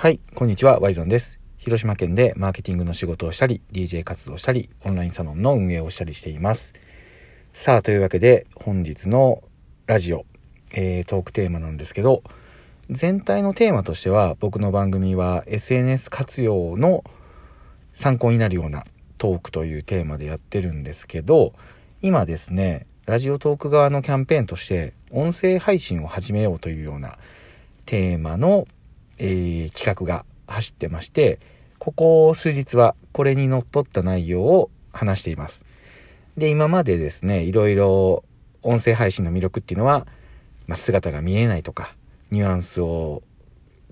はい、こんにちは、ワイゾンです。広島県でマーケティングの仕事をしたり、DJ 活動したり、オンラインサロンの運営をしたりしています。さあ、というわけで、本日のラジオ、えー、トークテーマなんですけど、全体のテーマとしては、僕の番組は SNS 活用の参考になるようなトークというテーマでやってるんですけど、今ですね、ラジオトーク側のキャンペーンとして、音声配信を始めようというようなテーマのえー、企画が走ってまして、ここ数日はこれにのっとった内容を話しています。で、今までですね、いろいろ音声配信の魅力っていうのは、まあ、姿が見えないとか、ニュアンスを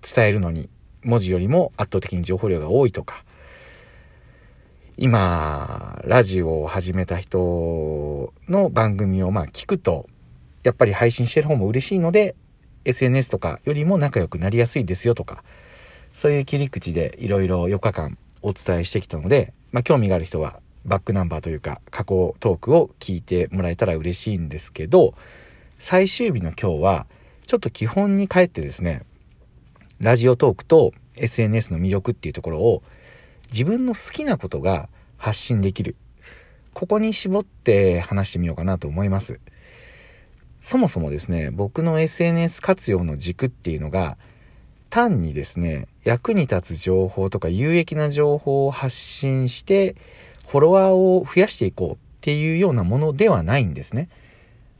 伝えるのに文字よりも圧倒的に情報量が多いとか、今、ラジオを始めた人の番組をまあ聞くと、やっぱり配信してる方も嬉しいので、SNS とかよりも仲良くなりやすいですよとか、そういう切り口でいろいろ4日間お伝えしてきたので、まあ、興味がある人はバックナンバーというか過去トークを聞いてもらえたら嬉しいんですけど、最終日の今日はちょっと基本に帰ってですね、ラジオトークと SNS の魅力っていうところを自分の好きなことが発信できる。ここに絞って話してみようかなと思います。そもそもですね、僕の SNS 活用の軸っていうのが、単にですね、役に立つ情報とか有益な情報を発信して、フォロワーを増やしていこうっていうようなものではないんですね。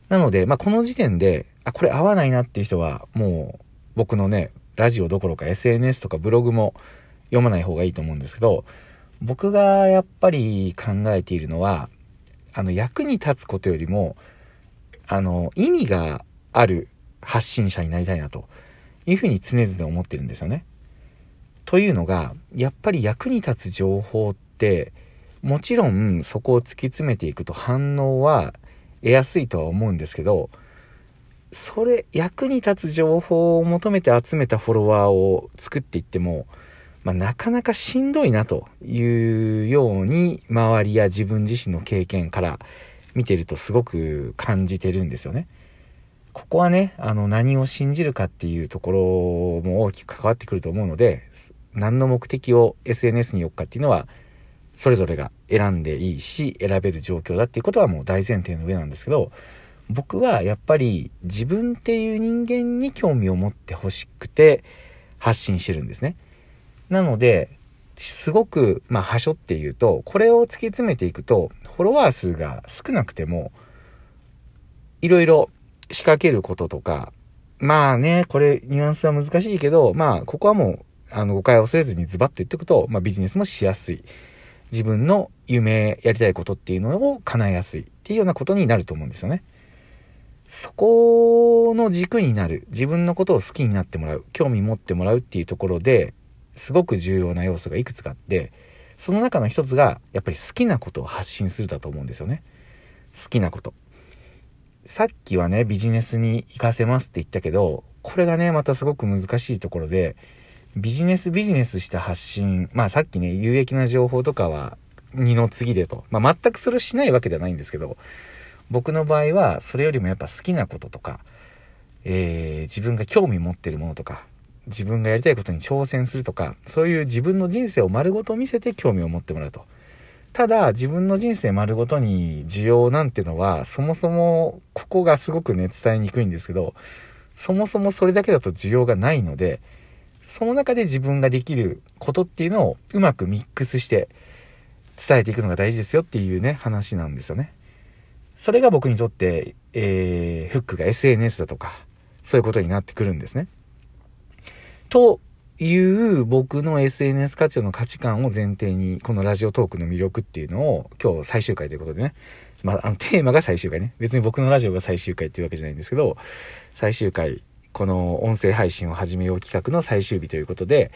なので、まあ、この時点で、あ、これ合わないなっていう人は、もう僕のね、ラジオどころか SNS とかブログも読まない方がいいと思うんですけど、僕がやっぱり考えているのは、あの、役に立つことよりも、あの、意味がある発信者になりたいなというふうに常々思ってるんですよね。というのが、やっぱり役に立つ情報って、もちろんそこを突き詰めていくと反応は得やすいとは思うんですけど、それ、役に立つ情報を求めて集めたフォロワーを作っていっても、まあ、なかなかしんどいなというように周りや自分自身の経験から見てるとすごく感じてるんですよね。ここはね、あの何を信じるかっていうところも大きく関わってくると思うので、何の目的を SNS に置くかっていうのは、それぞれが選んでいいし、選べる状況だっていうことはもう大前提の上なんですけど、僕はやっぱり自分っていう人間に興味を持ってほしくて発信してるんですね。なので、すごく、まあ、はしょって言うと、これを突き詰めていくと、フォロワー数が少なくても、いろいろ仕掛けることとか、まあね、これ、ニュアンスは難しいけど、まあ、ここはもう、あの、誤解を恐れずにズバッと言っておくと、まあ、ビジネスもしやすい。自分の夢、やりたいことっていうのを叶えやすいっていうようなことになると思うんですよね。そこの軸になる。自分のことを好きになってもらう。興味持ってもらうっていうところで、すごく重要な要素がいくつかあって、その中の一つが、やっぱり好きなことを発信するだと思うんですよね。好きなこと。さっきはね、ビジネスに活かせますって言ったけど、これがね、またすごく難しいところで、ビジネスビジネスした発信、まあさっきね、有益な情報とかは二の次でと。まあ全くそれをしないわけではないんですけど、僕の場合はそれよりもやっぱ好きなこととか、えー、自分が興味持ってるものとか、自分がやりたいことに挑戦するとか、そういう自分の人生を丸ごと見せて興味を持ってもらうと。ただ、自分の人生丸ごとに需要なんてのは、そもそも、ここがすごくね、伝えにくいんですけど、そもそもそれだけだと需要がないので、その中で自分ができることっていうのをうまくミックスして伝えていくのが大事ですよっていうね、話なんですよね。それが僕にとって、えー、フックが SNS だとか、そういうことになってくるんですね。という僕の SNS 活用の価値観を前提に、このラジオトークの魅力っていうのを今日最終回ということでね、まあ、あのテーマが最終回ね。別に僕のラジオが最終回っていうわけじゃないんですけど、最終回、この音声配信を始めよう企画の最終日ということで、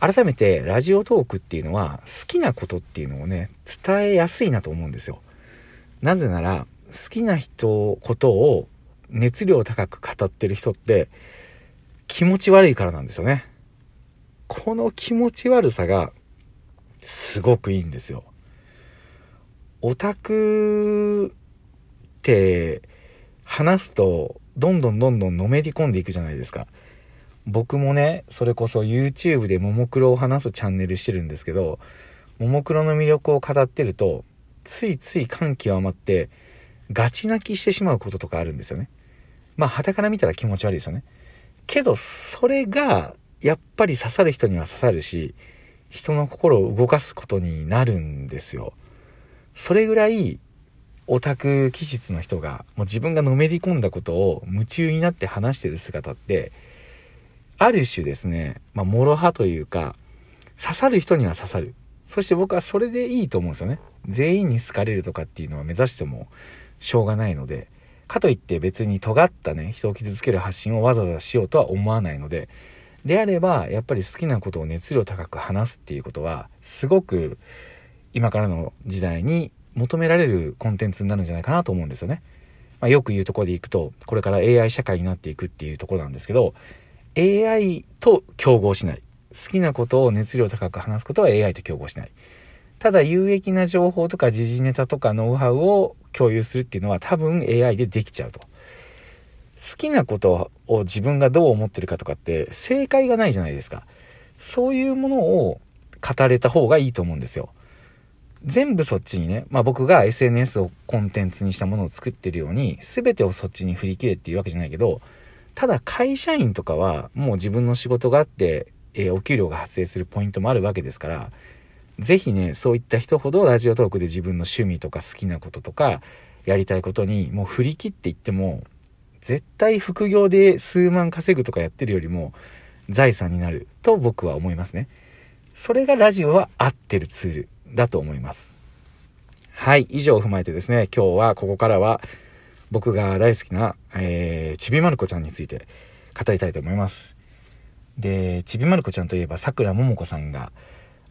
改めてラジオトークっていうのは好きなことっていうのをね、伝えやすいなと思うんですよ。なぜなら、好きな人、ことを熱量高く語ってる人って、気持ち悪いからなんですよね。この気持ち悪さがすごくいいんですよ。オタクって話すとどんどんどんどんのめり込んでいくじゃないですか。僕もねそれこそ YouTube でももクロを話すチャンネルしてるんですけどももクロの魅力を語ってるとついつい感極まってガチ泣きしてしまうこととかあるんですよねまあ旗から見たら気持ち悪いですよねけどそれがやっぱり刺さる人には刺さるし人の心を動かすことになるんですよ。それぐらいオタク気質の人がもう自分がのめり込んだことを夢中になって話してる姿ってある種ですね、まあ、諸刃というか刺さる人には刺さる。そして僕はそれでいいと思うんですよね。全員に好かれるとかっていうのは目指してもしょうがないのでかといって別に尖ったね人を傷つける発信をわざわざしようとは思わないのでであればやっぱり好きなことを熱量高く話すっていうことはすごく今からの時代に求められるコンテンツになるんじゃないかなと思うんですよね。まあ、よく言うとこでいくと、これから AI 社会になっていくっていうところなんですけど、AI と競合しない。好きなことを熱量高く話すことは AI と競合しない。ただ有益な情報とか時事ネタとかノウハウを共有するっていうのは多分 AI でできちゃうと。好きなことを自分がどう思ってるかとかって正解がないじゃないですか。そういうものを語れた方がいいと思うんですよ。全部そっちにね、まあ僕が SNS をコンテンツにしたものを作ってるように、全てをそっちに振り切れっていうわけじゃないけど、ただ会社員とかはもう自分の仕事があって、えー、お給料が発生するポイントもあるわけですから、是非ね、そういった人ほどラジオトークで自分の趣味とか好きなこととか、やりたいことにもう振り切っていっても、絶対副業で数万稼ぐとかやってるよりも財産になると僕は思いますね。それがラジオは合ってるツール。だと思います。はい、以上を踏まえてですね、今日はここからは僕が大好きな、えー、ちびまる子ちゃんについて語りたいと思います。で、ちびまる子ちゃんといえば、さくらももこさんが、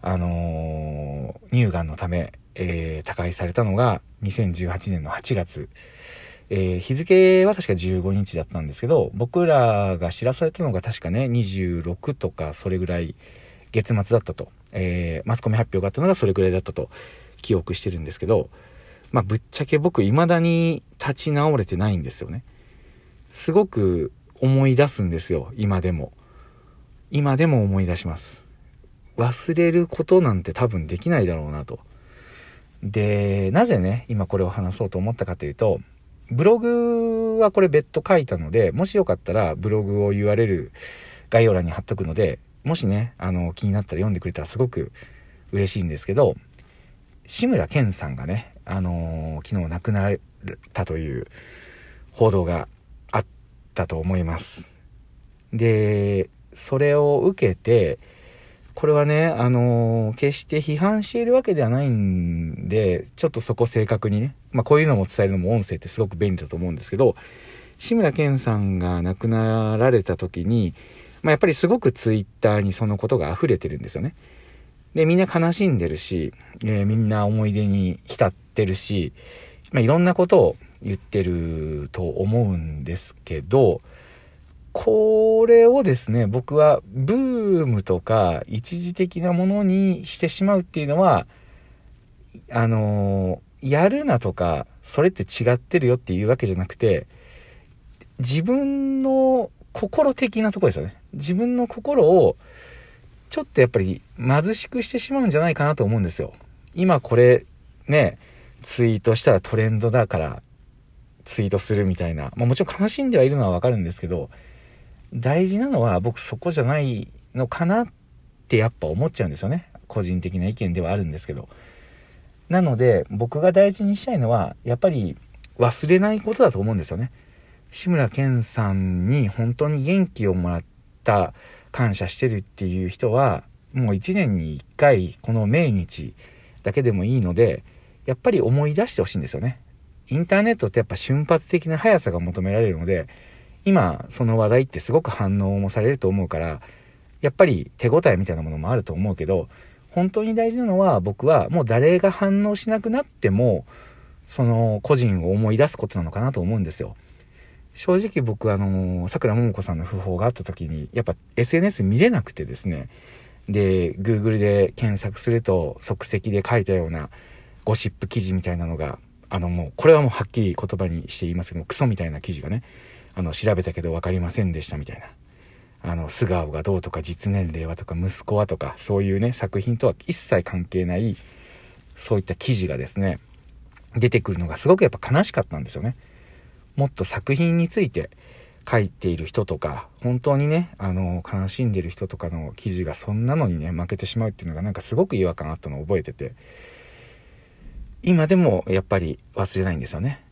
あのー、乳がんのため、えー、他界されたのが2018年の8月。えー、日付は確か15日だったんですけど、僕らが知らされたのが確かね、26とかそれぐらい月末だったと。えー、マスコミ発表があったのがそれぐらいだったと記憶してるんですけど、まあ、ぶっちゃけ僕未だに立ち直れてないんですよね。すごく思い出すんですよ、今でも。今でも思い出します。忘れることなんて多分できないだろうなと。で、なぜね、今これを話そうと思ったかというと、ブログはこれ別途書いたので、もしよかったらブログを URL 概要欄に貼っとくので、もしね、あの、気になったら読んでくれたらすごく嬉しいんですけど、志村けんさんがね、あのー、昨日亡くなったという報道があったと思います。で、それを受けて、これはね、あのー、決して批判しているわけではないんで、ちょっとそこ正確にね、まあこういうのも伝えるのも音声ってすごく便利だと思うんですけど、志村けんさんが亡くなられた時に、まあ、やっぱりすごくツイッターにそのことが溢れてるんですよね。で、みんな悲しんでるし、えー、みんな思い出に浸ってるし、まあ、いろんなことを言ってると思うんですけど、これをですね、僕はブームとか一時的なものにしてしまうっていうのは、あのー、やるなとか、それって違ってるよっていうわけじゃなくて、自分の心的なとこですよね。自分の心をちょっとやっぱり貧しくしてしまうんじゃないかなと思うんですよ。今これね、ツイートしたらトレンドだからツイートするみたいな。まあもちろん悲しんではいるのはわかるんですけど、大事なのは僕そこじゃないのかなってやっぱ思っちゃうんですよね。個人的な意見ではあるんですけど。なので僕が大事にしたいのはやっぱり忘れないことだと思うんですよね。志村けんさんに本当に元気をもらった感謝してるっていう人はもう1年に1回この命日だけでもいいのでやっぱり思い出してほしいんですよね。インターネットってやっぱ瞬発的な速さが求められるので今その話題ってすごく反応もされると思うからやっぱり手応えみたいなものもあると思うけど本当に大事なのは僕はもう誰が反応しなくなってもその個人を思い出すことなのかなと思うんですよ。正直僕あのさくらももこさんの訃報があった時にやっぱ SNS 見れなくてですねで Google で検索すると即席で書いたようなゴシップ記事みたいなのがあのもうこれはもうはっきり言葉にして言いますけどクソみたいな記事がねあの調べたけど分かりませんでしたみたいなあの素顔がどうとか実年齢はとか息子はとかそういうね作品とは一切関係ないそういった記事がですね出てくるのがすごくやっぱ悲しかったんですよね。もっと作品について書いている人とか本当にねあの悲しんでる人とかの記事がそんなのにね負けてしまうっていうのがなんかすごく違和感あったのを覚えてて今でもやっぱり忘れないんですよね。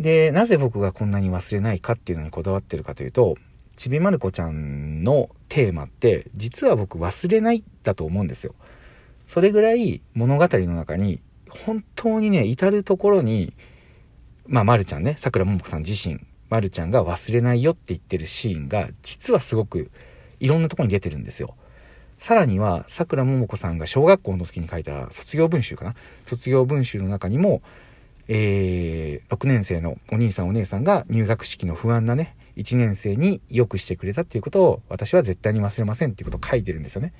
でなぜ僕がこんなに忘れないかっていうのにこだわってるかというとちびまる子ちゃんのテーマって実は僕忘れないだと思うんですよ。それぐらい物語の中に本当にね至る所にまあ、まるちゃんね、さくらももこさん自身、まるちゃんが忘れないよって言ってるシーンが、実はすごくいろんなとこに出てるんですよ。さらには、さくらももこさんが小学校の時に書いた卒業文集かな？卒業文集の中にも、えー、6年生のお兄さんお姉さんが入学式の不安なね、1年生によくしてくれたっていうことを私は絶対に忘れませんっていうことを書いてるんですよね。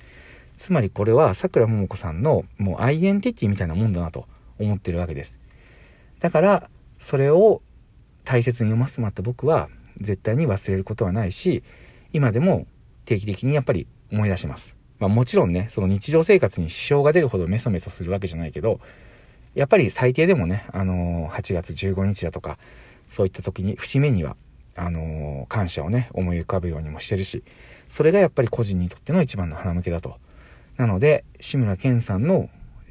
つまりこれはさくらももこさんのもうアイデンティティみたいなもんだなと思ってるわけです。だからそれを大切に読ませてもらった僕は絶対に忘れることはないし今でも定期的にやっぱり思い出します。まあ、もちろんねその日常生活に支障が出るほどメソメソするわけじゃないけどやっぱり最低でもね、あのー、8月15日だとかそういった時に節目にはあのー、感謝をね思い浮かぶようにもしてるしそれがやっぱり個人にとっての一番の花向けだと。なので志村けんさんの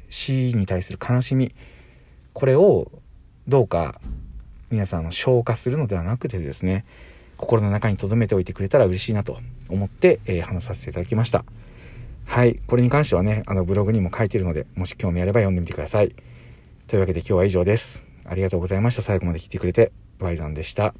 死に対する悲しみこれをどうか皆さんの消化するのではなくてですね心の中に留めておいてくれたら嬉しいなと思って、えー、話させていただきましたはいこれに関してはねあのブログにも書いてるのでもし興味あれば読んでみてくださいというわけで今日は以上です。ありがとうございました。最後まで聞いてくれてバイザンでした。